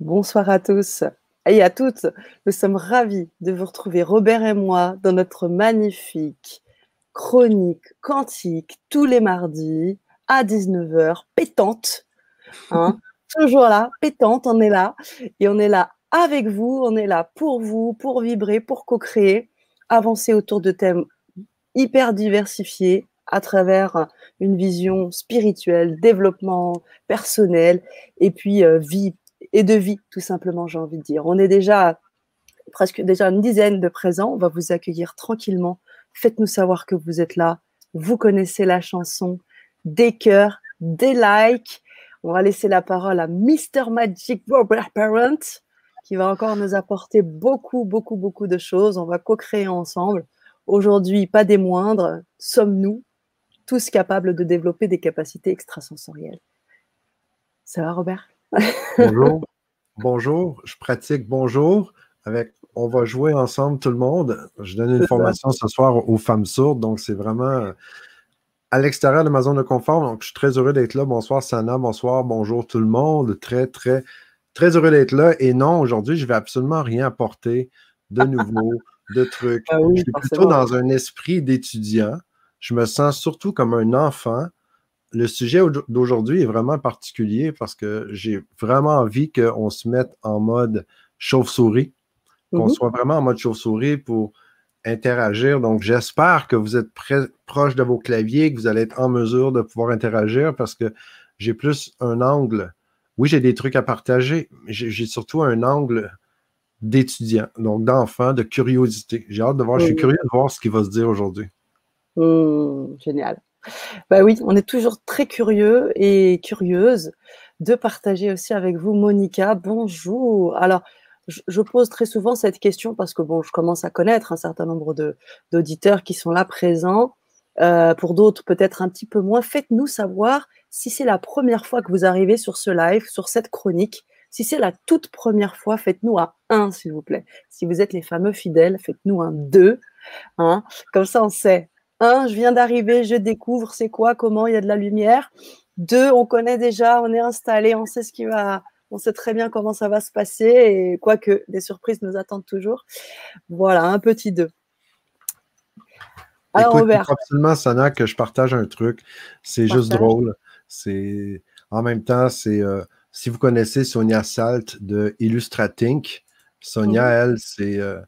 Bonsoir à tous et à toutes. Nous sommes ravis de vous retrouver, Robert et moi, dans notre magnifique chronique quantique tous les mardis à 19h, pétante. Hein, toujours là, pétante, on est là. Et on est là avec vous, on est là pour vous, pour vibrer, pour co-créer, avancer autour de thèmes hyper diversifiés à travers une vision spirituelle, développement personnel et puis euh, vie et de vie, tout simplement, j'ai envie de dire. On est déjà presque déjà une dizaine de présents. On va vous accueillir tranquillement. Faites-nous savoir que vous êtes là. Vous connaissez la chanson. Des cœurs, des likes. On va laisser la parole à Mr. Magic Robert Parent qui va encore nous apporter beaucoup, beaucoup, beaucoup de choses. On va co-créer ensemble. Aujourd'hui, pas des moindres, sommes-nous tous capables de développer des capacités extrasensorielles? Ça va, Robert? Bonjour. bonjour. Je pratique bonjour avec on va jouer ensemble tout le monde. Je donne une formation ce soir aux femmes sourdes, donc c'est vraiment à l'extérieur de ma zone de confort. Donc je suis très heureux d'être là. Bonsoir Sana, bonsoir, bonjour tout le monde. Très, très, très heureux d'être là. Et non, aujourd'hui, je ne vais absolument rien apporter de nouveau, de trucs. Ah je suis plutôt dans un esprit d'étudiant. Je me sens surtout comme un enfant le sujet d'aujourd'hui est vraiment particulier parce que j'ai vraiment envie qu'on se mette en mode chauve-souris, qu'on mm-hmm. soit vraiment en mode chauve-souris pour interagir. Donc, j'espère que vous êtes proche de vos claviers, que vous allez être en mesure de pouvoir interagir parce que j'ai plus un angle. Oui, j'ai des trucs à partager, mais j'ai surtout un angle d'étudiant, donc d'enfant, de curiosité. J'ai hâte de voir, je suis curieux de voir ce qui va se dire aujourd'hui. Mmh, génial. Bah oui, on est toujours très curieux et curieuse de partager aussi avec vous, Monica. Bonjour. Alors, je pose très souvent cette question parce que bon, je commence à connaître un certain nombre d'auditeurs qui sont là présents. Euh, pour d'autres, peut-être un petit peu moins. Faites-nous savoir si c'est la première fois que vous arrivez sur ce live, sur cette chronique. Si c'est la toute première fois, faites-nous un 1, s'il vous plaît. Si vous êtes les fameux fidèles, faites-nous un 2. Hein. Comme ça, on sait un, je viens d'arriver, je découvre c'est quoi, comment il y a de la lumière. Deux, on connaît déjà, on est installé, on sait ce qui va, on sait très bien comment ça va se passer et quoique des surprises nous attendent toujours. Voilà, un petit deux. Alors, Robert. absolument, Sana, que je partage un truc. C'est juste drôle. C'est en même temps, c'est euh, si vous connaissez Sonia Salt de Illustratink, Sonia, mhm. elle, c'est euh,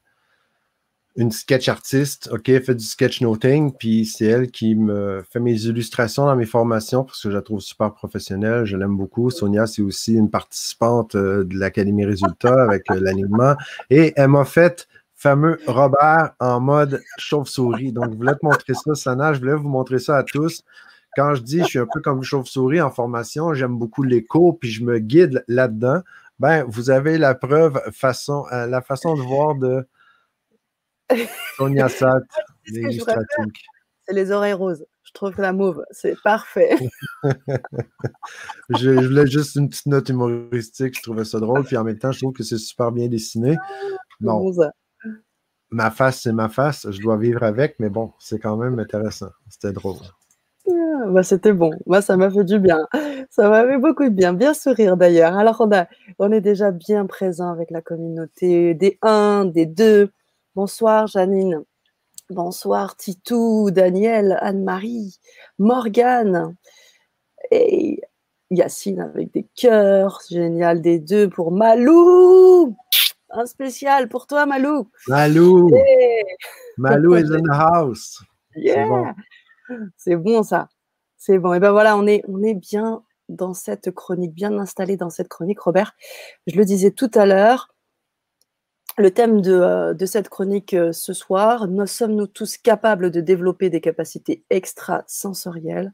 une sketch artiste, OK, fait du sketchnoting, puis c'est elle qui me fait mes illustrations dans mes formations parce que je la trouve super professionnelle, je l'aime beaucoup. Sonia, c'est aussi une participante euh, de l'Académie Résultats avec euh, l'alignement. Et elle m'a fait fameux Robert en mode chauve-souris. Donc, je voulais te montrer ça, Sana, je voulais vous montrer ça à tous. Quand je dis je suis un peu comme chauve-souris en formation, j'aime beaucoup l'écho, puis je me guide là-dedans. Ben, vous avez la preuve, façon, euh, la façon de voir de Sonia Sat, C'est les oreilles roses. Je trouve que la mauve, c'est parfait. je, voulais juste une petite note humoristique. Je trouvais ça drôle. Puis en même temps, je trouve que c'est super bien dessiné. Bon. Ma face, c'est ma face. Je dois vivre avec, mais bon, c'est quand même intéressant. C'était drôle. Ah, bah, c'était bon. Moi, ça m'a fait du bien. Ça m'a fait beaucoup de bien. Bien sourire d'ailleurs. Alors, on, a, on est déjà bien présent avec la communauté des 1, des 2, Bonsoir Janine. Bonsoir Titou, Daniel, Anne-Marie, Morgane et Yacine avec des cœurs. Génial, des deux pour Malou. Un spécial pour toi, Malou. Malou. Malou is in the house. C'est bon. ça. C'est bon. Et ben voilà, on est, on est bien dans cette chronique, bien installé dans cette chronique, Robert. Je le disais tout à l'heure, le thème euh, de, cette chronique euh, ce soir, nous sommes-nous tous capables de développer des capacités extrasensorielles?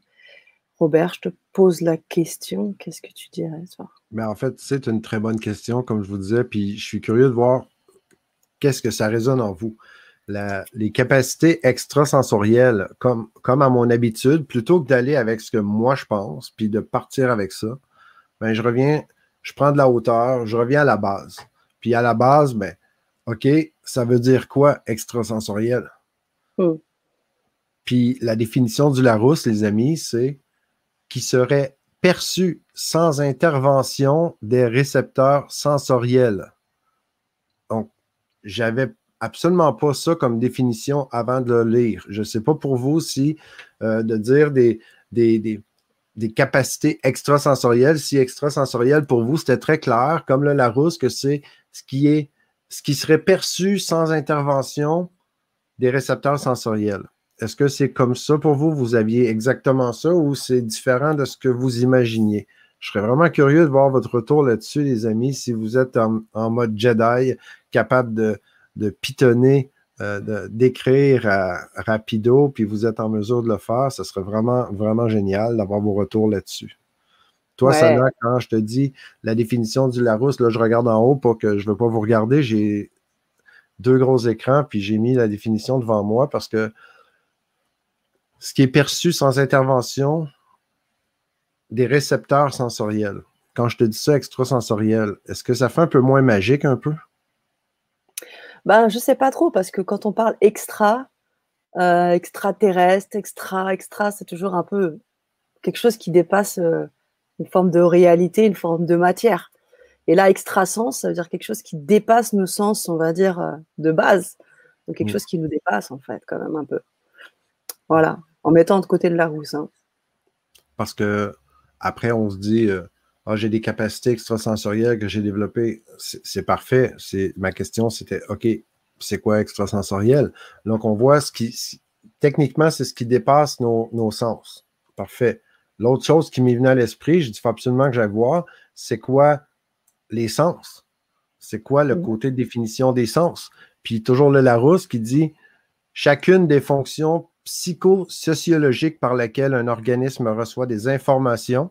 Robert, je te pose la question. Qu'est-ce que tu dirais ben, En fait, c'est une très bonne question, comme je vous disais, puis je suis curieux de voir qu'est-ce que ça résonne en vous. les capacités extrasensorielles, comme, comme à mon habitude, plutôt que d'aller avec ce que moi je pense, puis de partir avec ça, ben, je reviens, je prends de la hauteur, je reviens à la base. Puis à la base, ben, OK, ça veut dire quoi extrasensoriel? Hmm. Puis la définition du Larousse, les amis, c'est qui serait perçu sans intervention des récepteurs sensoriels. Donc, j'avais absolument pas ça comme définition avant de le lire. Je ne sais pas pour vous si euh, de dire des, des, capacités extrasensorielles, si extrasensorielles pour vous, c'était très clair, comme le Larousse, que c'est ce qui est ce qui serait perçu sans intervention des récepteurs sensoriels. Est-ce que c'est comme ça pour vous? Vous aviez exactement ça ou c'est différent de ce que vous imaginiez? Je serais vraiment curieux de voir votre retour là-dessus, les amis, si vous êtes en mode Jedi, capable de, pitonner, euh, d'écrire rapido, puis vous êtes en mesure de le faire, ce serait vraiment, vraiment génial d'avoir vos retours là-dessus. Toi, ouais. quand je te dis la définition du Larousse, là, je regarde en haut pour que je ne veux pas vous regarder. J'ai deux gros écrans, puis j'ai mis la définition devant moi parce que ce qui est perçu sans intervention des récepteurs sensoriels. Quand je te dis ça, extrasensoriel, est-ce que ça fait un peu moins magique un peu? Ben, je sais pas trop, parce que quand on parle extra, euh, extraterrestre, extra, extra, c'est toujours un peu quelque chose qui dépasse euh, une forme de réalité, une forme de matière. Et là, extra-sens, ça veut dire quelque chose qui dépasse nos sens, on va dire, euh, de base. Donc quelque mmh. chose qui nous dépasse, en fait, quand même un peu. Voilà, en mettant de côté de la rousse. Hein. Parce que après, on se dit, ah, j'ai des capacités extrasensorielles que j'ai développées. C'est parfait. Ma question, c'était OK, c'est quoi extrasensoriel? Donc, on voit ce qui. Techniquement, c'est ce qui dépasse nos, sens. Parfait. L'autre chose qui m'est venue à l'esprit, je dis faut absolument que j'aille voir, c'est quoi les sens? C'est quoi le mmh. côté de définition des sens? Puis toujours le Larousse qui dit chacune des fonctions psychosociologiques par lesquelles un organisme reçoit des informations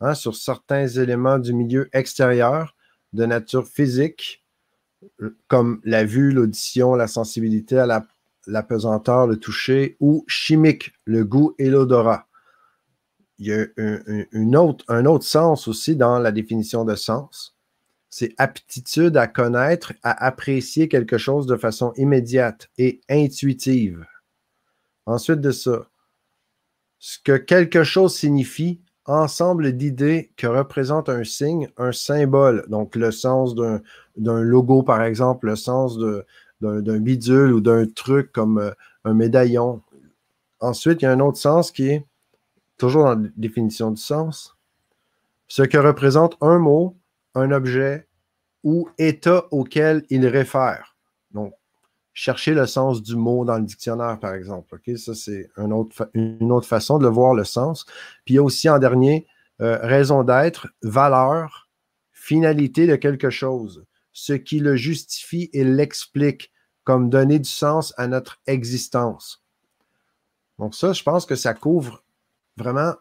Hein, sur certains éléments du milieu extérieur de nature physique, comme la vue, l'audition, la sensibilité à la, pesanteur, le toucher, ou chimique, le goût et l'odorat. Il y a un, autre, autre sens aussi dans la définition de sens. C'est aptitude à connaître, à apprécier quelque chose de façon immédiate et intuitive. Ensuite de ça, ce que quelque chose signifie ensemble d'idées que représente un signe, un symbole. Donc, le sens d'un logo, par exemple, le sens d'un bidule ou d'un truc comme euh, un médaillon. Ensuite, il y a un autre sens qui est, toujours dans la définition du sens, ce que représente un mot, un objet ou état auquel il réfère. Donc, chercher le sens du mot dans le dictionnaire, par exemple. Ça, c'est une autre façon de voir le sens. Puis il y a aussi en dernier, euh, raison d'être, valeur, finalité de quelque chose, ce qui le justifie et l'explique, comme donner du sens à notre existence. Donc ça, je pense que ça couvre vraiment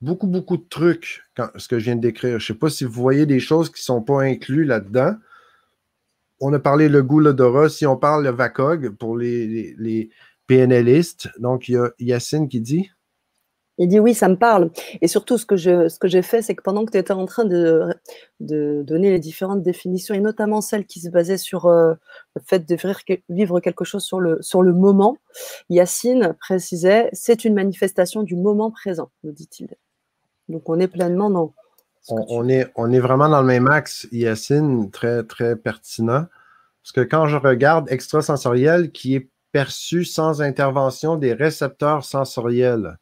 beaucoup, beaucoup de trucs, ce que je viens de décrire. Je ne sais pas si vous voyez des choses qui ne sont pas incluses là-dedans on a parlé le goût, l'odorat. Si on parle le VACOG pour les, les, PNListes, donc il y a Yacine qui dit? Il dit oui, ça me parle. Et surtout, ce que, je, ce que j'ai fait, c'est que pendant que tu étais en train de, de, donner les différentes définitions, et notamment celles qui se basaient sur euh, le fait de vivre quelque chose sur le, sur le moment, Yacine précisait c'est une manifestation du moment présent, nous dit-il. Donc on est pleinement dans, on, est, on est vraiment dans le même axe, Yacine, très, très pertinent. Parce que quand je regarde extrasensoriel qui est perçu sans intervention des récepteurs sensoriels.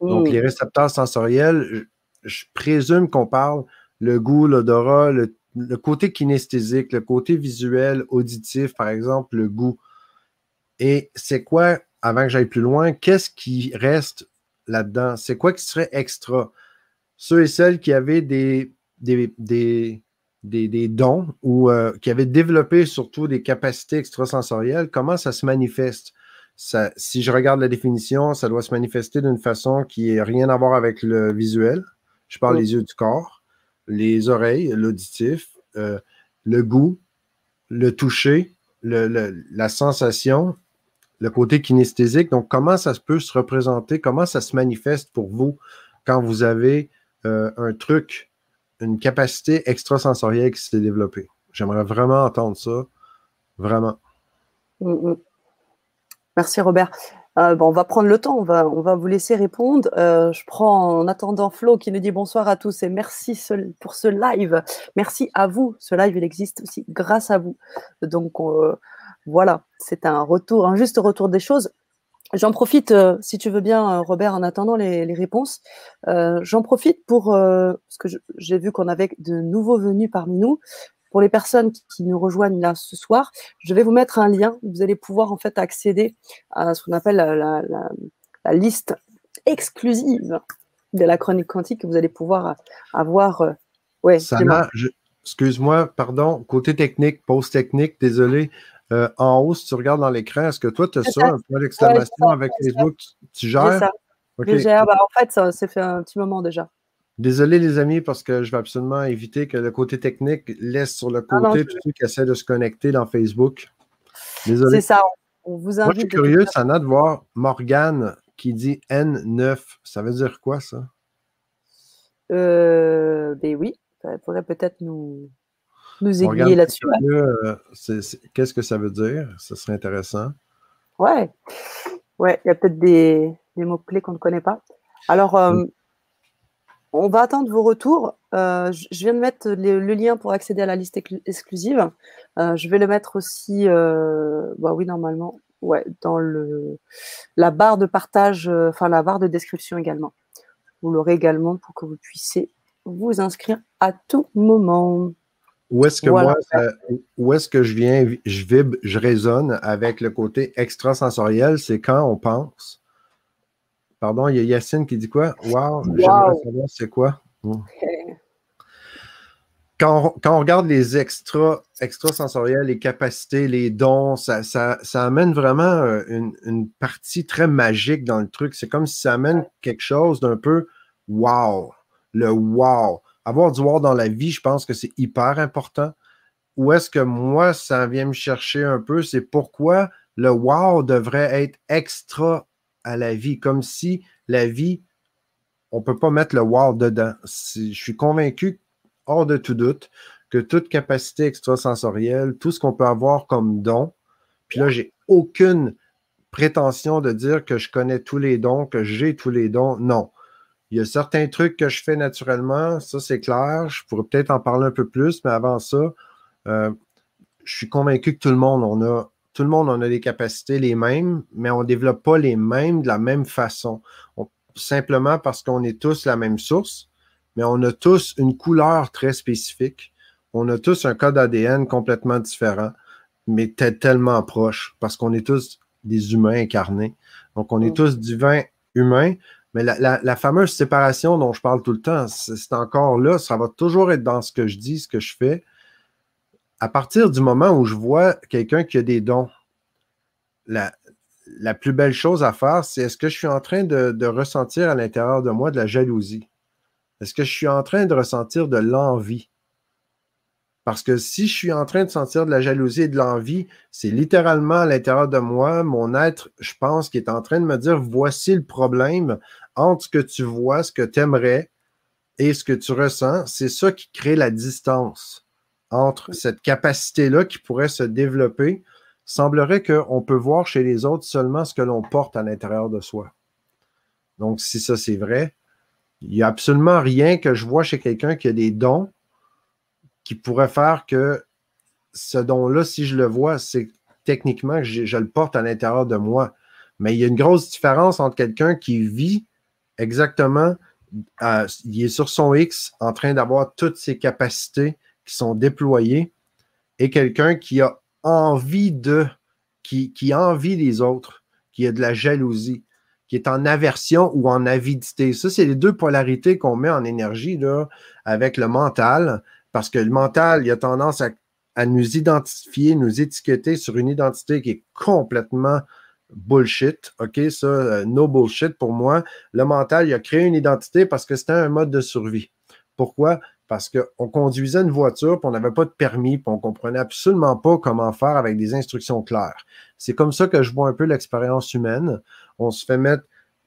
Donc, les récepteurs sensoriels, je, présume qu'on parle le goût, l'odorat, le, le, côté kinesthésique, le côté visuel, auditif, par exemple, le goût. Et c'est quoi, avant que j'aille plus loin, qu'est-ce qui reste là-dedans? C'est quoi qui serait extra? ceux et celles qui avaient des, des, des, dons ou euh, qui avaient développé surtout des capacités extrasensorielles, comment ça se manifeste? Ça, si je regarde la définition, ça doit se manifester d'une façon qui n'a rien à voir avec le visuel. Je parle des yeux du corps, les oreilles, l'auditif, euh, le goût, le toucher, la sensation, le côté kinesthésique. Donc, comment ça peut se représenter? Comment ça se manifeste pour vous quand vous avez euh, un truc, une capacité extrasensorielle qui s'est développée? J'aimerais vraiment entendre ça. Vraiment. Mm, mm. Merci Robert. Euh, bon, on va prendre le temps, on va, vous laisser répondre. Euh, je prends en attendant Flo qui nous dit bonsoir à tous et merci pour ce live. Merci à vous. Ce live, il existe aussi grâce à vous. Donc euh, voilà, c'est un retour, un juste retour des choses. J'en profite, si tu veux bien, Robert, en attendant les, les réponses. J'en profite pour, parce que j'ai vu qu'on avait de nouveaux venus parmi nous. Pour les personnes qui nous rejoignent là ce soir, je vais vous mettre un lien. Vous allez pouvoir en fait accéder à ce qu'on appelle la, liste exclusive de la chronique quantique que vous allez pouvoir avoir. Euh, ouais, excuse-moi, pardon, côté technique, pause technique, désolé. Euh, en haut, si tu regardes dans l'écran, est-ce que toi, tu as ça, un point d'exclamation avec Facebook? Tu gères? Ça. Je gère. Bah, en fait, ça s'est fait un petit moment déjà. Désolé les amis, parce que je vais absolument éviter que le côté technique laisse sur le ah côté tous ceux qui essaient de se connecter dans Facebook. Désolé. C'est ça. On vous invite. Moi, je suis curieux, Sana, de voir Morgane qui dit N9. Ça veut dire quoi, ça? Euh, ben oui, ça pourrait peut-être nous, nous aiguiller là-dessus. Euh, qu'est-ce que ça veut dire? Ce serait intéressant. Ouais. Ouais, il y a peut-être des, mots-clés qu'on ne connaît pas. Alors, euh, mm. On va attendre vos retours. Euh, je viens de mettre le, lien pour accéder à la liste exclusive. Euh, je vais le mettre aussi, euh, bah oui, normalement, ouais, dans le, la barre de partage, enfin la barre de description également. Vous l'aurez également pour que vous puissiez vous inscrire à tout moment. Où est-ce que moi, où est-ce que je viens, je vibre, je résonne avec le côté extrasensoriel, c'est quand on pense Pardon, il y a Yacine qui dit quoi? Wow, j'aimerais savoir c'est quoi. Hmm. Quand, on, regarde les extras, extrasensoriels, les capacités, les dons, ça, amène vraiment euh, une, partie très magique dans le truc. C'est comme si ça amène quelque chose d'un peu wow. Le wow. Avoir du wow dans la vie, je pense que c'est hyper important. Où est-ce que moi, ça vient me chercher un peu? C'est pourquoi le wow devrait être extra à la vie, comme si la vie, on ne peut pas mettre le wow dedans. Je suis convaincu, hors de tout doute, que toute capacité extrasensorielle, tout ce qu'on peut avoir comme don, puis là, j'ai aucune prétention de dire que je connais tous les dons, que j'ai tous les dons. Non. Il y a certains trucs que je fais naturellement, ça c'est clair. Je pourrais peut-être en parler un peu plus, mais avant ça, euh, je suis convaincu que tout le monde, on a tout le monde, on a des capacités les mêmes, mais on ne développe pas les mêmes de la même façon. simplement parce qu'on est tous la même source, mais on a tous une couleur très spécifique. On a tous un code ADN complètement différent, mais tellement proche, parce qu'on est tous des humains incarnés. Donc, on est mm. tous divins humains, mais la, la, fameuse séparation dont je parle tout le temps, c'est encore là, ça va toujours être dans ce que je dis, ce que je fais, à partir du moment où je vois quelqu'un qui a des dons, la, plus belle chose à faire, c'est est-ce que je suis en train de, ressentir à l'intérieur de moi de la jalousie? Est-ce que je suis en train de ressentir de l'envie? Parce que si je suis en train de sentir de la jalousie et de l'envie, c'est littéralement à l'intérieur de moi, mon être, je pense, qui est en train de me dire voici le problème entre ce que tu vois, ce que tu aimerais et ce que tu ressens. C'est ça qui crée la distance entre cette capacité-là qui pourrait se développer, semblerait qu'on peut voir chez les autres seulement ce que l'on porte à l'intérieur de soi. Donc, si ça c'est vrai, il n'y a absolument rien que je vois chez quelqu'un qui a des dons qui pourrait faire que ce don-là, si je le vois, c'est techniquement que je, le porte à l'intérieur de moi. Mais il y a une grosse différence entre quelqu'un qui vit exactement, euh, il est sur son X en train d'avoir toutes ses capacités qui sont déployés et quelqu'un qui a envie de, qui, qui envie des autres, qui a de la jalousie, qui est en aversion ou en avidité. Ça, c'est les deux polarités qu'on met en énergie là, avec le mental, parce que le mental, il a tendance à, à nous identifier, nous étiqueter sur une identité qui est complètement bullshit. OK, ça, euh, no bullshit pour moi. Le mental, il a créé une identité parce que c'était un mode de survie. Pourquoi? Parce qu'on conduisait une voiture, puis on n'avait pas de permis, puis on comprenait absolument pas comment faire avec des instructions claires. C'est comme ça que je vois un peu l'expérience humaine. On se fait mettre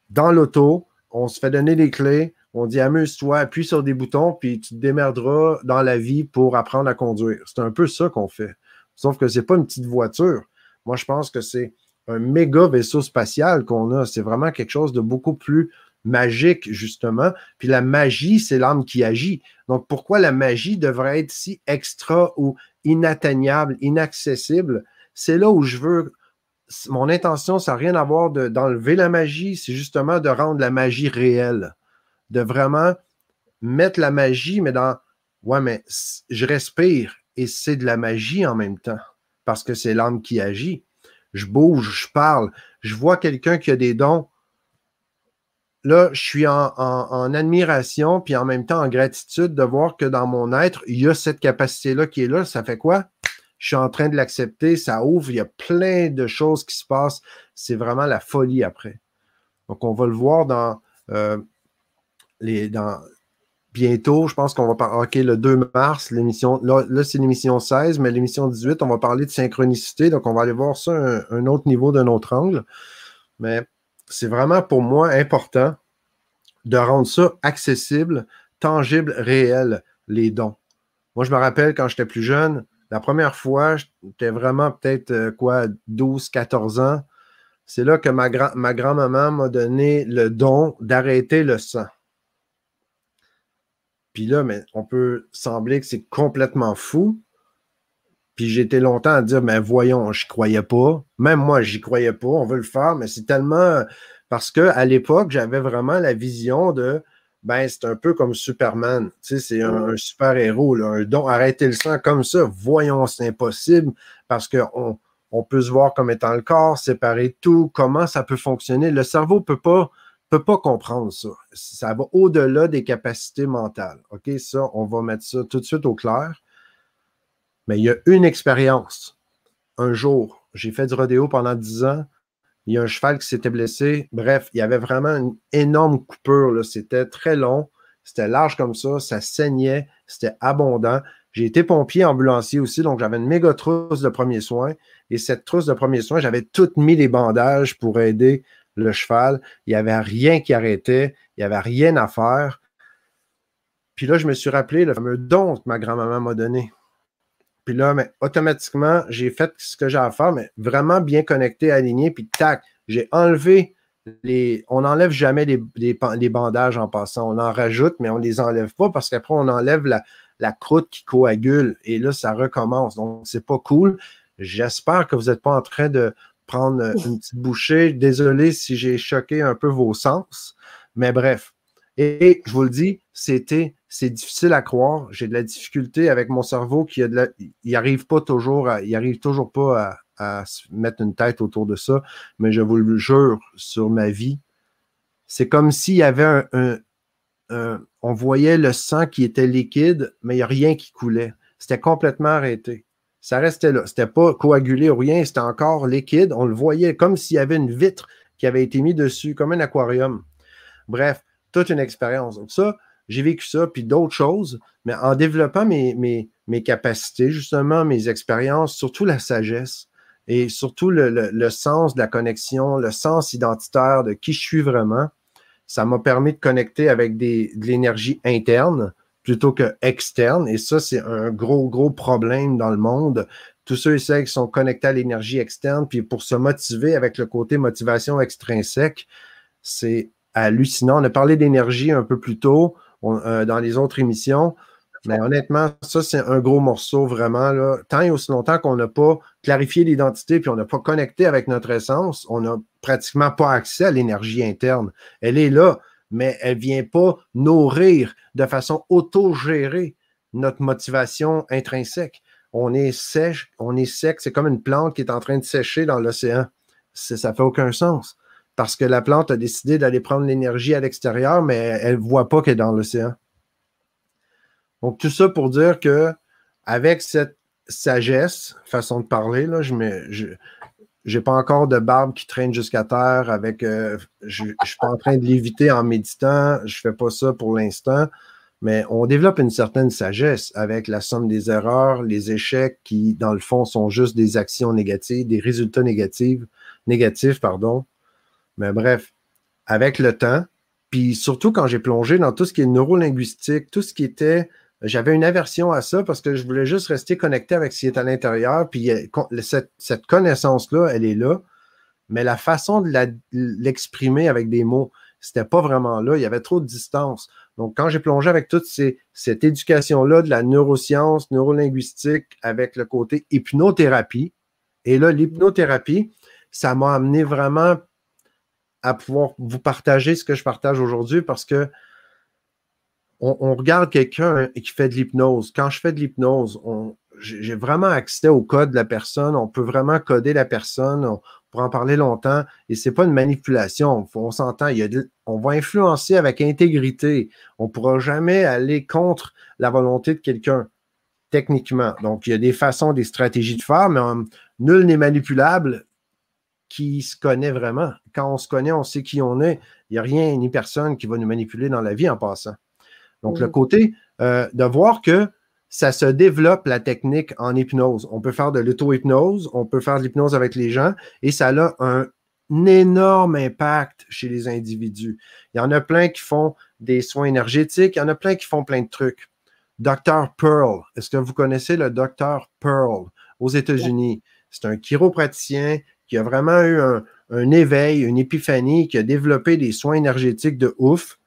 dans l'auto, on se fait donner les clés, on dit amuse-toi, appuie sur des boutons, puis tu te démerderas dans la vie pour apprendre à conduire. C'est un peu ça qu'on fait. Sauf que ce n'est pas une petite voiture. Moi, je pense que c'est un méga vaisseau spatial qu'on a. C'est vraiment quelque chose de beaucoup plus magique, justement. Puis la magie, c'est l'âme qui agit. Donc, pourquoi la magie devrait être si extra ou inatteignable, inaccessible? C'est là où je veux. Mon intention, ça n'a rien à voir d'enlever la magie, c'est justement de rendre la magie réelle. De vraiment mettre la magie, mais dans. Ouais, mais je respire et c'est de la magie en même temps parce que c'est l'âme qui agit. Je bouge, je parle, je vois quelqu'un qui a des dons là, je suis en, admiration, puis en même temps en gratitude de voir que dans mon être, il y a cette capacité-là qui est là. Ça fait quoi? Je suis en train de l'accepter, ça ouvre, il y a plein de choses qui se passent. C'est vraiment la folie après. Donc, on va le voir dans euh, les. Dans, bientôt, je pense qu'on va parler, OK, le 2 mars, l'émission, là, c'est l'émission 16, mais l'émission 18, on va parler de synchronicité, donc on va aller voir ça un, un autre niveau d'un autre angle. Mais c'est vraiment pour moi important de rendre ça accessible, tangible, réel, les dons. Moi, je me rappelle quand j'étais plus jeune, la première fois, j'étais vraiment peut-être euh, quoi, 12, 14 ans. C'est là que ma, ma grand-maman m'a donné le don d'arrêter le sang. Puis là, on peut sembler que c'est complètement fou, puis j'étais longtemps à dire, mais voyons, je croyais pas. Même moi, j'y croyais pas. On veut le faire, mais c'est tellement. Parce qu'à l'époque, j'avais vraiment la vision de, ben, c'est un peu comme Superman. Tu sais, c'est un, super-héros, un don. Arrêter le sang comme ça, voyons, c'est impossible parce qu'on on peut se voir comme étant le corps, séparer tout, comment ça peut fonctionner? Le cerveau ne peut pas, peut pas comprendre ça. Ça va au-delà des capacités mentales. OK, ça, on va mettre ça tout de suite au clair. Mais il y a une expérience. Un jour, j'ai fait du rodéo pendant 10 ans. Il y a un cheval qui s'était blessé. Bref, il y avait vraiment une énorme coupure. C'était très long. C'était large comme ça. Ça saignait. C'était abondant. J'ai été pompier ambulancier aussi, donc j'avais une méga trousse de premiers soins. Et cette trousse de premiers soins, j'avais tout mis les bandages pour aider le cheval. Il n'y avait rien qui arrêtait. Il n'y avait rien à faire. Puis là, je me suis rappelé le fameux don que ma grand-maman m'a donné. Puis là, mais, automatiquement, j'ai fait ce que j'ai à faire, mais vraiment bien connecté, aligné, puis tac, j'ai enlevé les. On n'enlève jamais les, bandages en passant. On en rajoute, mais on ne les enlève pas parce qu'après, on enlève la, la, croûte qui coagule et là, ça recommence. Donc, c'est pas cool. J'espère que vous n'êtes pas en train de prendre une petite bouchée. Désolé si j'ai choqué un peu vos sens, mais bref. Et je vous le dis, c'était c'est difficile à croire. J'ai de la difficulté avec mon cerveau qui a de la, il arrive pas toujours à, il arrive toujours pas à, mettre une tête autour de ça. Mais je vous le jure sur ma vie, c'est comme s'il y avait un, on voyait le sang qui était liquide, mais il n'y a rien qui coulait. C'était complètement arrêté. Ça restait là. C'était pas coagulé ou rien, c'était encore liquide. On le voyait comme s'il y avait une vitre qui avait été mise dessus, comme un aquarium. Bref, toute une expérience. Donc ça, j'ai vécu ça, puis d'autres choses, mais en développant mes, mes, capacités, justement, mes expériences, surtout la sagesse et surtout le, sens de la connexion, le sens identitaire de qui je suis vraiment, ça m'a permis de connecter avec des, de l'énergie interne plutôt que externe. Et ça, c'est un gros, gros problème dans le monde. Tous ceux et celles qui sont connectés à l'énergie externe, puis pour se motiver avec le côté motivation extrinsèque, c'est hallucinant. On a parlé d'énergie un peu plus tôt. Euh, dans les autres émissions. Mais honnêtement, ça, c'est un gros morceau vraiment. Là. Tant et aussi longtemps qu'on n'a pas clarifié l'identité puis on n'a pas connecté avec notre essence, on n'a pratiquement pas accès à l'énergie interne. Elle est là, mais elle ne vient pas nourrir de façon autogérée notre motivation intrinsèque. On est sèche, on est sec, c'est comme une plante qui est en train de sécher dans l'océan. Ça ne fait aucun sens parce que la plante a décidé d'aller prendre l'énergie à l'extérieur, mais elle ne voit pas qu'elle est dans l'océan. Donc, tout ça pour dire que avec cette sagesse, façon de parler, là, je n'ai pas encore de barbe qui traîne jusqu'à terre avec euh, je ne suis pas en train de l'éviter en méditant, je ne fais pas ça pour l'instant, mais on développe une certaine sagesse avec la somme des erreurs, les échecs qui, dans le fond, sont juste des actions négatives, des résultats négatifs, négatifs, pardon, mais bref, avec le temps, puis surtout quand j'ai plongé dans tout ce qui est neurolinguistique, tout ce qui était. J'avais une aversion à ça parce que je voulais juste rester connecté avec ce qui est à l'intérieur. Puis cette, connaissance-là, elle est là. mais la façon de l'exprimer avec des mots, c'était pas vraiment là. Il y avait trop de distance. Donc, quand j'ai plongé avec toute cette éducation-là de la neuroscience, neurolinguistique, avec le côté hypnothérapie, et là, l'hypnothérapie, ça m'a amené vraiment à pouvoir vous partager ce que je partage aujourd'hui parce que on, regarde quelqu'un qui fait de l'hypnose. Quand je fais de l'hypnose, j'ai vraiment accès au code de la personne. On peut vraiment coder la personne. On, pourrait en parler longtemps. Et ce n'est pas une manipulation. On s'entend. on va influencer avec intégrité. On ne pourra jamais aller contre la volonté de quelqu'un, techniquement. Donc, il y a des façons, des stratégies de faire, mais hum, nul n'est manipulable qui se connaît vraiment. Quand on se connaît, on sait qui on est. Il n'y a rien ni personne qui va nous manipuler dans la vie en passant. Donc, le côté euh, de voir que ça se développe la technique en hypnose. On peut faire de l'auto-hypnose, on peut faire de l'hypnose avec les gens et ça a un, énorme impact chez les individus. Il y en a plein qui font des soins énergétiques, il y en a plein qui font plein de trucs. Dr. Pearl, est-ce que vous connaissez le Dr. Pearl? Aux États-Unis? C'est un chiropraticien qui a vraiment eu un, un éveil, une épiphanie, qui a développé des soins énergétiques de ouf.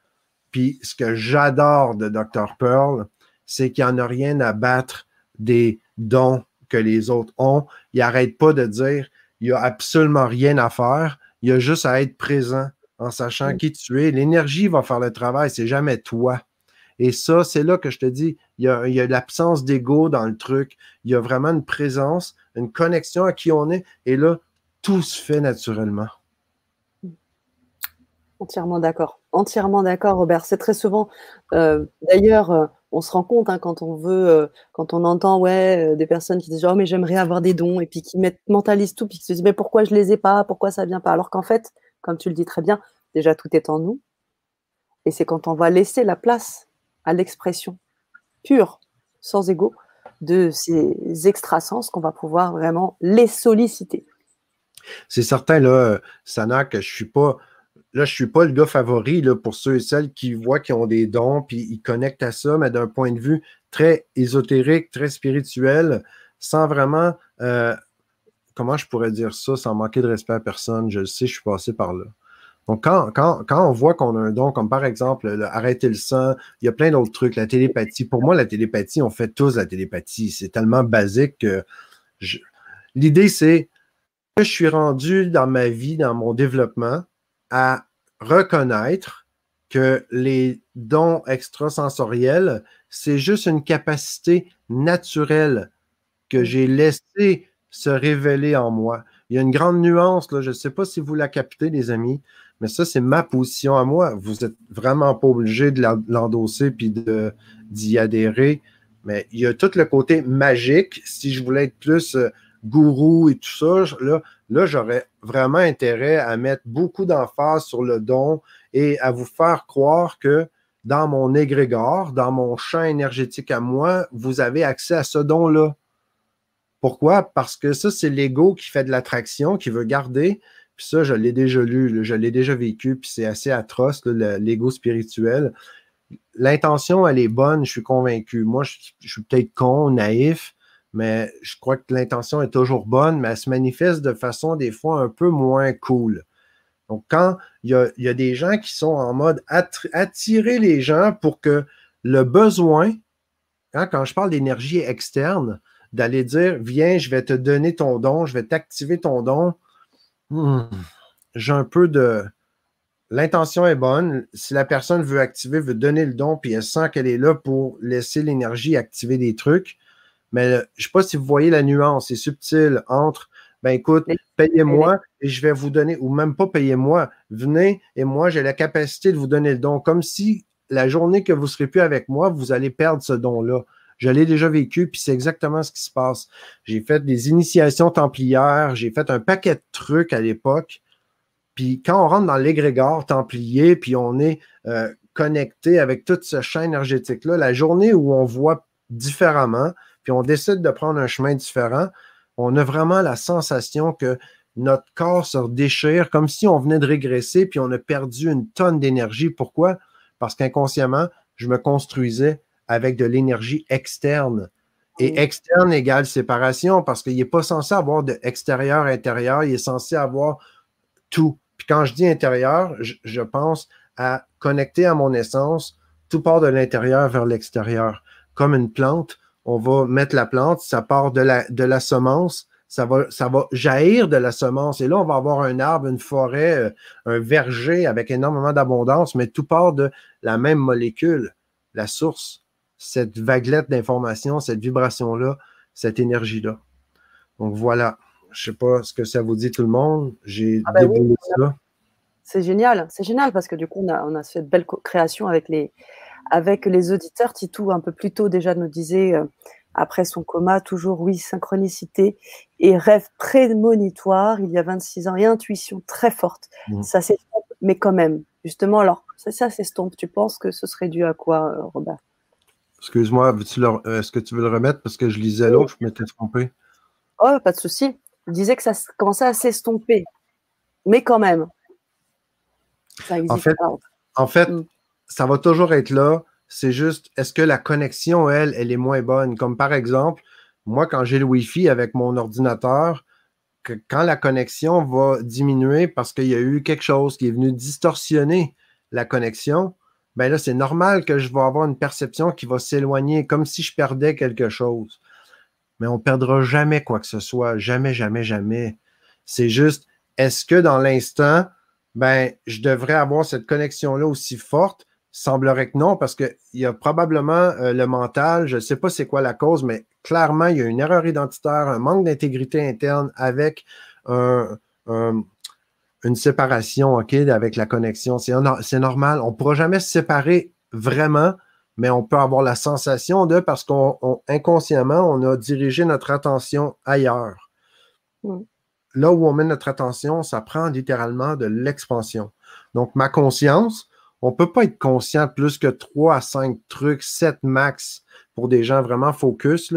Puis ce que j'adore de Dr. Pearl, c'est qu'il n'y en a rien à battre des dons que les autres ont. Il n'arrête pas de dire il n'y a absolument rien à faire. Il y a juste à être présent en sachant qui tu es. L'énergie va faire le travail, c'est jamais toi. Et ça, c'est là que je te dis, il y a, il y a l'absence d'ego dans le truc. Il y a vraiment une présence, une connexion à qui on est. Et là, tout se fait naturellement. Entièrement d'accord. Entièrement d'accord, Robert. C'est très souvent, euh, d'ailleurs, euh, on se rend compte hein, quand on veut, euh, quand on entend ouais des personnes qui disent oh mais j'aimerais avoir des dons et puis qui mettent, mentalisent tout puis qui se disent mais pourquoi je les ai pas, pourquoi ça vient pas, alors qu'en fait, comme tu le dis très bien, déjà tout est en nous et c'est quand on va laisser la place à l'expression pure, sans ego, de ces extrasens qu'on va pouvoir vraiment les solliciter. C'est certain, là, Sana, que je suis pas. Là, je suis pas le gars favori pour ceux et celles qui voient qu'ils ont des dons, puis ils connectent à ça, mais d'un point de vue très ésotérique, très spirituel, sans vraiment. Euh, comment je pourrais dire ça sans manquer de respect à personne? Je le sais, je suis passé par là. Donc, quand on voit qu'on a un don, comme par exemple arrêter le sang, il y a plein d'autres trucs, la télépathie. Pour moi, la télépathie, on fait tous la télépathie. C'est tellement basique que l'idée, c'est je suis rendu dans ma vie, dans mon développement, à reconnaître que les dons extrasensoriels, c'est juste une capacité naturelle que j'ai laissé se révéler en moi. Il y a une grande nuance, là, je ne sais pas si vous la captez, les amis, mais ça, c'est ma position à moi. Vous n'êtes vraiment pas obligé de l'endosser puis d'y adhérer. Mais il y a tout le côté magique. Si je voulais être plus euh, gourou et tout ça, là, j'aurais vraiment intérêt à mettre beaucoup d'emphase sur le don et à vous faire croire que dans mon égrégore, dans mon champ énergétique à moi, vous avez accès à ce don-là. Pourquoi? Parce que ça, c'est l'ego qui fait de l'attraction, qui veut garder. Puis ça, je l'ai déjà lu, je l'ai déjà vécu, puis c'est assez atroce, l'ego spirituel. L'intention, elle est bonne, je suis convaincu. Moi, je suis peut-être con, naïf, mais je crois que l'intention est toujours bonne, mais elle se manifeste de façon des fois un peu moins cool. Donc, quand il y a, des gens qui sont en mode attirer les gens pour que le besoin, hein, quand je parle d'énergie externe, d'aller dire Viens, je vais te donner ton don, je vais t'activer ton don. Hmm, j'ai un peu de. L'intention est bonne. Si la personne veut activer, veut donner le don, puis elle sent qu'elle est là pour laisser l'énergie activer des trucs, mais je ne sais pas si vous voyez la nuance, c'est subtil entre, ben écoute, payez-moi et je vais vous donner, ou même pas payez-moi, venez et moi j'ai la capacité de vous donner le don, comme si la journée que vous ne serez plus avec moi, vous allez perdre ce don-là. Je l'ai déjà vécu, puis c'est exactement ce qui se passe. J'ai fait des initiations templières, j'ai fait un paquet de trucs à l'époque. Puis quand on rentre dans l'égrégore templier, puis on est euh, connecté avec tout ce champ énergétique-là, la journée où on voit différemment, puis on décide de prendre un chemin différent, on a vraiment la sensation que notre corps se déchire comme si on venait de régresser, puis on a perdu une tonne d'énergie. Pourquoi? Parce qu'inconsciemment, je me construisais avec de l'énergie externe. Et externe égale séparation parce qu'il n'est pas censé avoir de extérieur-intérieur, il est censé avoir tout. Puis quand je dis intérieur, je, pense à connecter à mon essence, tout part de l'intérieur vers l'extérieur. Comme une plante, on va mettre la plante, ça part de la, de la semence, ça va, ça va jaillir de la semence. Et là, on va avoir un arbre, une forêt, euh, un verger avec énormément d'abondance, mais tout part de la même molécule, la source, cette vaguelette d'information, cette vibration-là, cette énergie-là. Donc voilà. Je ne sais pas ce que ça vous dit tout le monde. J'ai ah ben ça. C'est génial, c'est génial parce que du coup, on a, on a fait de belles créations avec les, avec les auditeurs. Titou, un peu plus tôt, déjà nous disait, euh, après son coma, toujours oui, synchronicité et rêve prémonitoire, il y a 26 ans, et intuition très forte. Mmh. Ça s'estompe, mais quand même. Justement, alors, ça, ça s'estompe. Tu penses que ce serait dû à quoi, euh, Robert? Excuse-moi, est-ce que tu veux le remettre? Parce que je lisais l'autre, je m'étais trompé. Oh, pas de souci. Je disais que ça commençait à s'estomper, mais quand même. Ça en fait, en fait mm. Ça va toujours être là. C'est juste, est-ce que la connexion, elle, elle est moins bonne? Comme par exemple, moi, quand j'ai le Wi-Fi avec mon ordinateur, quand la connexion va diminuer parce qu'il y a eu quelque chose qui est venu distorsionner la connexion, ben là, c'est normal que je vais avoir une perception qui va s'éloigner, comme si je perdais quelque chose mais on ne perdra jamais quoi que ce soit. Jamais, jamais, jamais. C'est juste, est-ce que dans l'instant, ben, je devrais avoir cette connexion-là aussi forte? Semblerait que non, parce qu'il y a probablement euh, le mental, je ne sais pas c'est quoi la cause, mais clairement, il y a une erreur identitaire, un manque d'intégrité interne avec une séparation, OK, avec la connexion. C'est normal. On ne pourra jamais se séparer vraiment mais on peut avoir la sensation de parce qu'on inconsciemment, on a dirigé notre attention ailleurs. Mm. Là où on met notre attention, ça prend littéralement de l'expansion. Donc, ma conscience, on ne peut pas être conscient plus que 3 à 5 trucs, 7 max pour des gens vraiment focus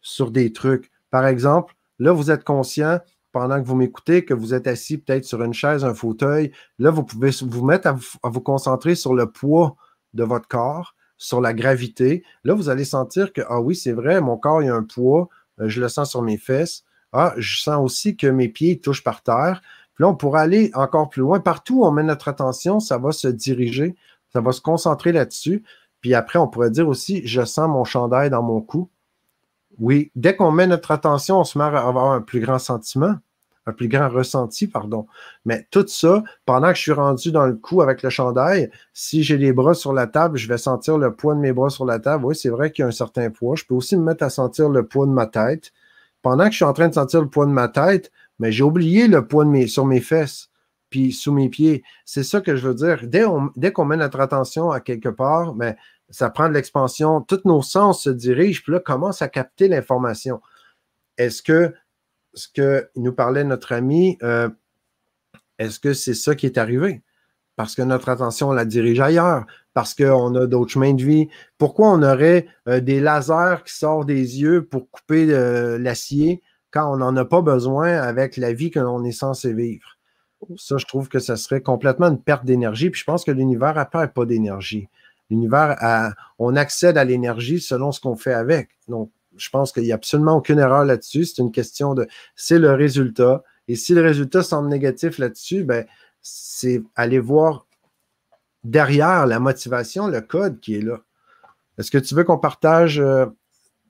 sur des trucs. Par exemple, là, vous êtes conscient pendant que vous m'écoutez, que vous êtes assis peut-être sur une chaise, un fauteuil. Là, vous pouvez vous mettre à vous concentrer sur le poids de votre corps sur la gravité. Là, vous allez sentir que, ah oui, c'est vrai, mon corps, il y a un poids, euh, je le sens sur mes fesses. Ah, je sens aussi que mes pieds touchent par terre. Puis là, on pourra aller encore plus loin. Partout où on met notre attention, ça va se diriger, ça va se concentrer là-dessus. Puis après, on pourrait dire aussi, je sens mon chandail dans mon cou. Oui, dès qu'on met notre attention, on se met à avoir un plus grand sentiment un plus grand ressenti, pardon. Mais tout ça, pendant que je suis rendu dans le cou avec le chandail, si j'ai les bras sur la table, je vais sentir le poids de mes bras sur la table. Oui, c'est vrai qu'il y a un certain poids. Je peux aussi me mettre à sentir le poids de ma tête. Pendant que je suis en train de sentir le poids de ma tête, mais j'ai oublié le poids de mes, sur mes fesses, puis sous mes pieds. C'est ça que je veux dire. Dès, qu'on met notre attention à quelque part, mais ça prend de l'expansion. Tous nos sens se dirigent, puis là, commence à capter l'information. Est-ce que ce que nous parlait notre ami, euh, est-ce que c'est ça qui est arrivé? Parce que notre attention, on la dirige ailleurs, parce qu'on a d'autres chemins de vie. Pourquoi on aurait euh, des lasers qui sortent des yeux pour couper euh, l'acier? Quand on n'en a pas besoin avec la vie que l'on est censé vivre? Ça, je trouve que ce serait complètement une perte d'énergie. Puis je pense que l'univers n'a pas d'énergie. L'univers, on accède à l'énergie selon ce qu'on fait avec. Donc, je pense qu'il n'y a absolument aucune erreur là-dessus. C'est une question de c'est le résultat. Et si le résultat semble négatif là-dessus, ben, c'est aller voir derrière la motivation, le code qui est là. Est-ce que tu veux qu'on partage euh,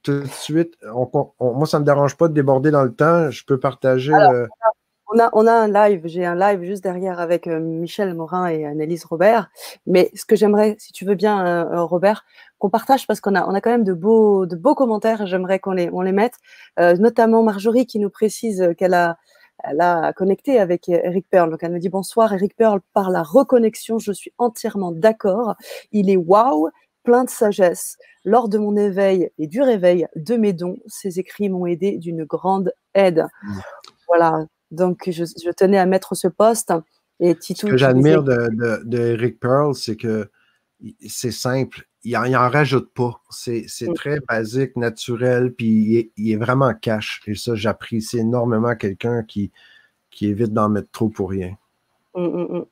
tout de suite? moi, ça ne me dérange pas de déborder dans le temps. Je peux partager. Euh, on a, on a un live, j'ai un live juste derrière avec euh, Michel Morin et Annelise Robert. Mais ce que j'aimerais, si tu veux bien, euh, Robert, qu'on partage parce qu'on a, on a quand même de beaux, de beaux commentaires. J'aimerais qu'on les, on les mette, notamment Marjorie qui nous précise qu'elle a, elle a connecté avec Eric Pearl. Donc elle me dit bonsoir, Eric Pearl par la reconnexion. Je suis entièrement d'accord. Il est waouh, plein de sagesse. Lors de mon éveil et du réveil de mes dons, ces écrits m'ont aidé d'une grande aide. Mmh. Voilà, donc, je, tenais à mettre ce poste. Et ce que j'admire de, de, Eric Pearl, c'est que c'est simple. Il n'en rajoute pas. C'est mm. très basique, naturel, puis il est, vraiment cash. Et ça, j'apprécie énormément quelqu'un qui, qui évite d'en mettre trop pour rien. Oui, mmh.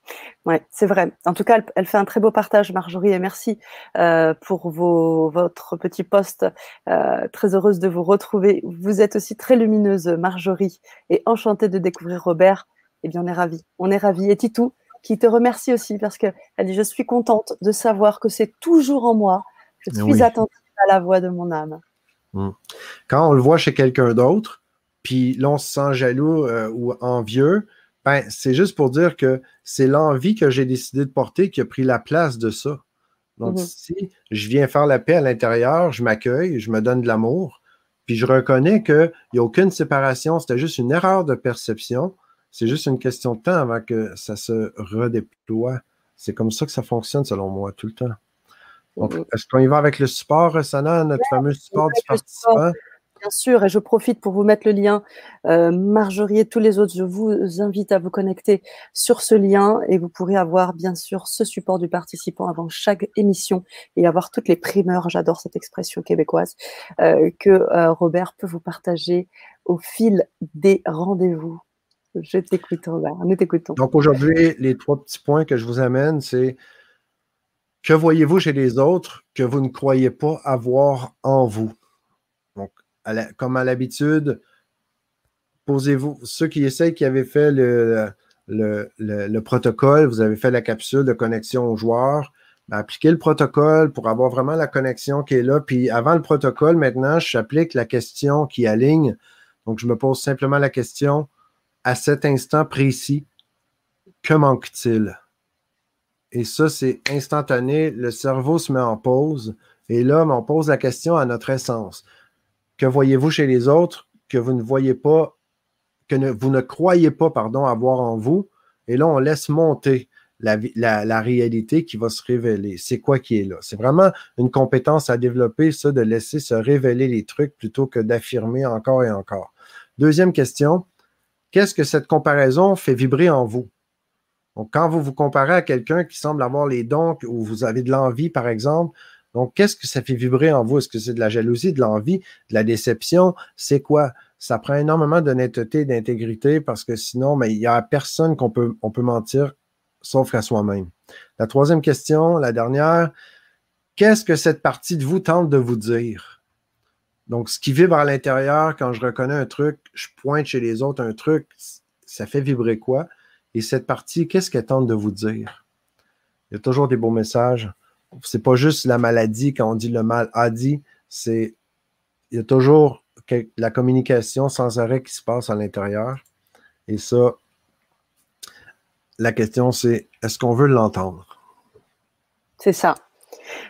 Ouais, c'est vrai. En tout cas, elle, fait un très beau partage, Marjorie, et merci euh, pour vos, votre petit poste. Euh, très heureuse de vous retrouver. Vous êtes aussi très lumineuse, Marjorie, et enchantée de découvrir Robert. eh bien, on est ravis. On est ravis. Et Titou, qui te remercie aussi parce qu'elle dit Je suis contente de savoir que c'est toujours en moi. Je suis attentive à la voix de mon âme. Hmm. Quand on le voit chez quelqu'un d'autre, puis là, on se sent jaloux euh, ou envieux, ben, c'est juste pour dire que c'est l'envie que j'ai décidé de porter qui a pris la place de ça. Donc, mhm. si je viens faire la paix à l'intérieur, je m'accueille, je me donne de l'amour, puis je reconnais qu'il n'y a aucune séparation, c'était juste une erreur de perception. C'est juste une question de temps avant que ça se redéploie. C'est comme ça que ça fonctionne, selon moi, tout le temps. Donc, mhm. est-ce qu'on y va avec le support, Sana, notre fameux support du participant? Bien sûr, et je profite pour vous mettre le lien. Euh, Marjorie et tous les autres, je vous invite à vous connecter sur ce lien et vous pourrez avoir bien sûr ce support du participant avant chaque émission et avoir toutes les primeurs, j'adore cette expression québécoise, euh, que euh, Robert peut vous partager au fil des rendez-vous. Je t'écoute, Robert. Nous t'écoutons. Donc aujourd'hui, les trois petits points que je vous amène, c'est que voyez-vous chez les autres que vous ne croyez pas avoir en vous? Comme à l'habitude, posez-vous, ceux qui essayent, qui avaient fait le, le, protocole, vous avez fait la capsule de connexion aux joueurs, ben, appliquez le protocole pour avoir vraiment la connexion qui est là. Puis avant le protocole, maintenant, j'applique la question qui aligne. Donc, je me pose simplement la question, à cet instant précis, que manque-t-il? Et ça, c'est instantané. Le cerveau se met en pause. Et là, on pose la question à notre essence. Que voyez-vous chez les autres que vous ne voyez pas, que vous ne croyez pas, pardon, avoir en vous? Et là, on laisse monter la, la, réalité qui va se révéler. C'est quoi qui est là? C'est vraiment une compétence à développer, ça, de laisser se révéler les trucs plutôt que d'affirmer encore et encore. Deuxième question, qu'est-ce que cette comparaison fait vibrer en vous? Donc, quand vous vous comparez à quelqu'un qui semble avoir les dons ou vous avez de l'envie, par exemple, donc, qu'est-ce que ça fait vibrer en vous? Est-ce que c'est de la jalousie, de l'envie, de la déception? C'est quoi? Ça prend énormément d'honnêteté, d'intégrité parce que sinon, mais il n'y a personne qu'on peut, on peut mentir sauf à soi-même. La troisième question, la dernière, qu'est-ce que cette partie de vous tente de vous dire? Donc, ce qui vibre à l'intérieur, quand je reconnais un truc, je pointe chez les autres un truc, ça fait vibrer quoi? Et cette partie, qu'est-ce qu'elle tente de vous dire? Il y a toujours des beaux messages c'est pas juste la maladie quand on dit le mal a dit, c'est il y a toujours la communication sans arrêt qui se passe à l'intérieur. Et ça, la question c'est est-ce qu'on veut l'entendre? C'est ça.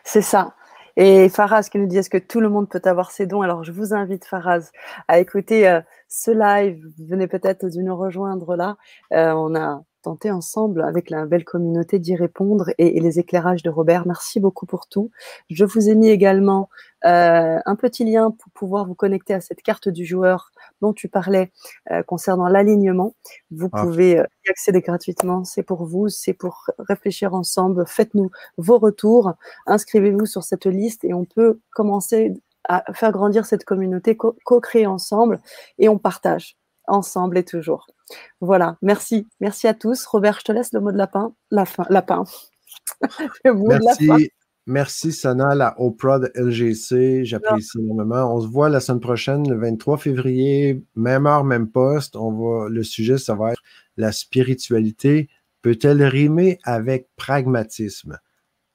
C'est ça. Et Faraz qui nous dit est-ce que tout le monde peut avoir ses dons? Alors je vous invite Faraz à écouter euh, ce live. Vous venez peut-être de nous rejoindre là. Euh, on a tenter ensemble avec la belle communauté d'y répondre et, les éclairages de Robert. Merci beaucoup pour tout. Je vous ai mis également euh, un petit lien pour pouvoir vous connecter à cette carte du joueur dont tu parlais euh, concernant l'alignement. Vous ah. pouvez euh, y accéder gratuitement. C'est pour vous, c'est pour réfléchir ensemble. Faites-nous vos retours. Inscrivez-vous sur cette liste et on peut commencer à faire grandir cette communauté, co-créer ensemble et on partage ensemble et toujours. Voilà, merci. Merci à tous. Robert, je te laisse le mot de lapin. La fin, lapin. merci. Merci Sana, la Oprah de LGC. J'apprécie énormément. On se voit la semaine prochaine, le 23 février, même heure, même poste. On va, le sujet, ça va être la spiritualité peut-elle rimer avec pragmatisme?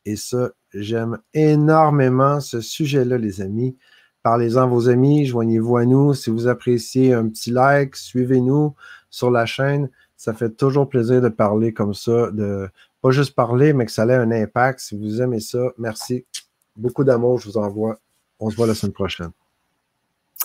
Et ça, j'aime énormément ce sujet-là, les amis. Parlez-en à vos amis, joignez-vous à nous. Si vous appréciez un petit like, suivez-nous sur la chaîne. Ça fait toujours plaisir de parler comme ça, de pas juste parler, mais que ça ait un impact. Si vous aimez ça, merci. Beaucoup d'amour, je vous envoie. On se voit la semaine prochaine.